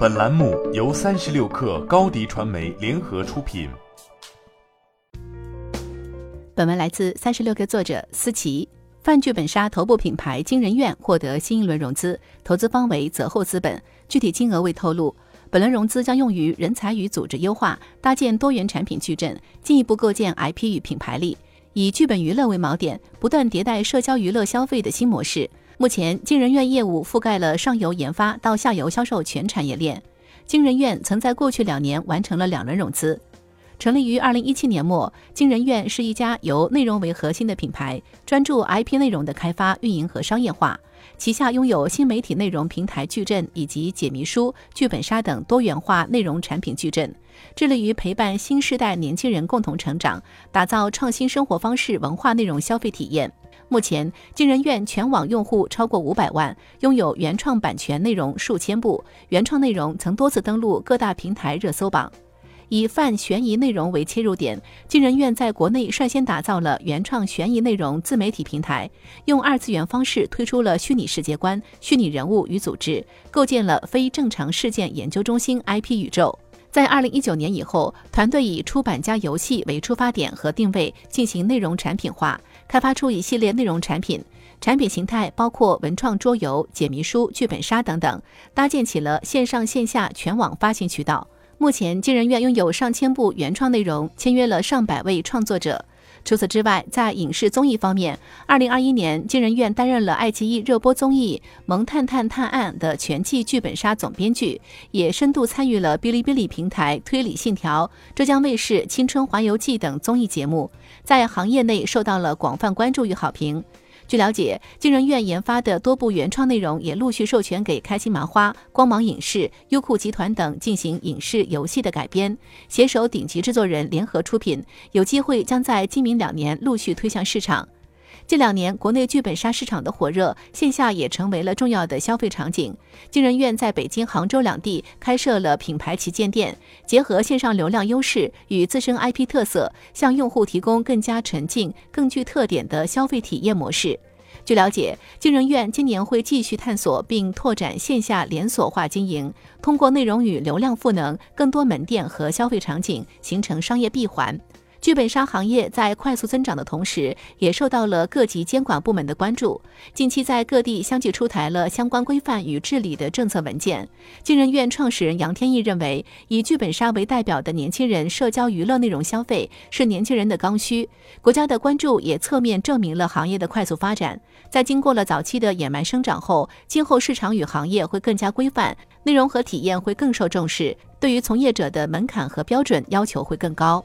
本栏目由三十六氪高低传媒联合出品。本文来自三十六氪作者思琪。泛剧本杀头部品牌惊人院获得新一轮融资，投资方为泽厚资本，具体金额未透露。本轮融资将用于人才与组织优化，搭建多元产品矩阵，进一步构建 IP 与品牌力，以剧本娱乐为锚点，不断迭代社交娱乐消费的新模式。目前，惊人院业务覆盖了上游研发到下游销售全产业链。惊人院曾在过去两年完成了两轮融资。成立于二零一七年末，惊人院是一家由内容为核心的品牌，专注 IP 内容的开发、运营和商业化。旗下拥有新媒体内容平台矩阵以及解谜书、剧本杀等多元化内容产品矩阵，致力于陪伴新时代年轻人共同成长，打造创新生活方式文化内容消费体验。目前，惊人院全网用户超过五百万，拥有原创版权内容数千部，原创内容曾多次登陆各大平台热搜榜。以泛悬疑内容为切入点，惊人院在国内率先打造了原创悬疑内容自媒体平台，用二次元方式推出了虚拟世界观、虚拟人物与组织，构建了非正常事件研究中心 IP 宇宙。在二零一九年以后，团队以出版加游戏为出发点和定位，进行内容产品化。开发出一系列内容产品，产品形态包括文创桌游、解谜书、剧本杀等等，搭建起了线上线下全网发行渠道。目前，金人院拥有上千部原创内容，签约了上百位创作者。除此之外，在影视综艺方面，二零二一年，金人院担任了爱奇艺热播综艺《萌探探探案》的全季剧本杀总编剧，也深度参与了哔哩哔哩平台《推理信条》、浙江卫视《青春环游记》等综艺节目，在行业内受到了广泛关注与好评。据了解，金人院研发的多部原创内容也陆续授权给开心麻花、光芒影视、优酷集团等进行影视、游戏的改编，携手顶级制作人联合出品，有机会将在今明两年陆续推向市场。近两年，国内剧本杀市场的火热，线下也成为了重要的消费场景。金人院在北京、杭州两地开设了品牌旗舰店，结合线上流量优势与自身 IP 特色，向用户提供更加沉浸、更具特点的消费体验模式。据了解，金人院今年会继续探索并拓展线下连锁化经营，通过内容与流量赋能更多门店和消费场景，形成商业闭环。剧本杀行业在快速增长的同时，也受到了各级监管部门的关注。近期在各地相继出台了相关规范与治理的政策文件。金人院创始人杨天翼认为，以剧本杀为代表的年轻人社交娱乐内容消费是年轻人的刚需。国家的关注也侧面证明了行业的快速发展。在经过了早期的野蛮生长后，今后市场与行业会更加规范，内容和体验会更受重视，对于从业者的门槛和标准要求会更高。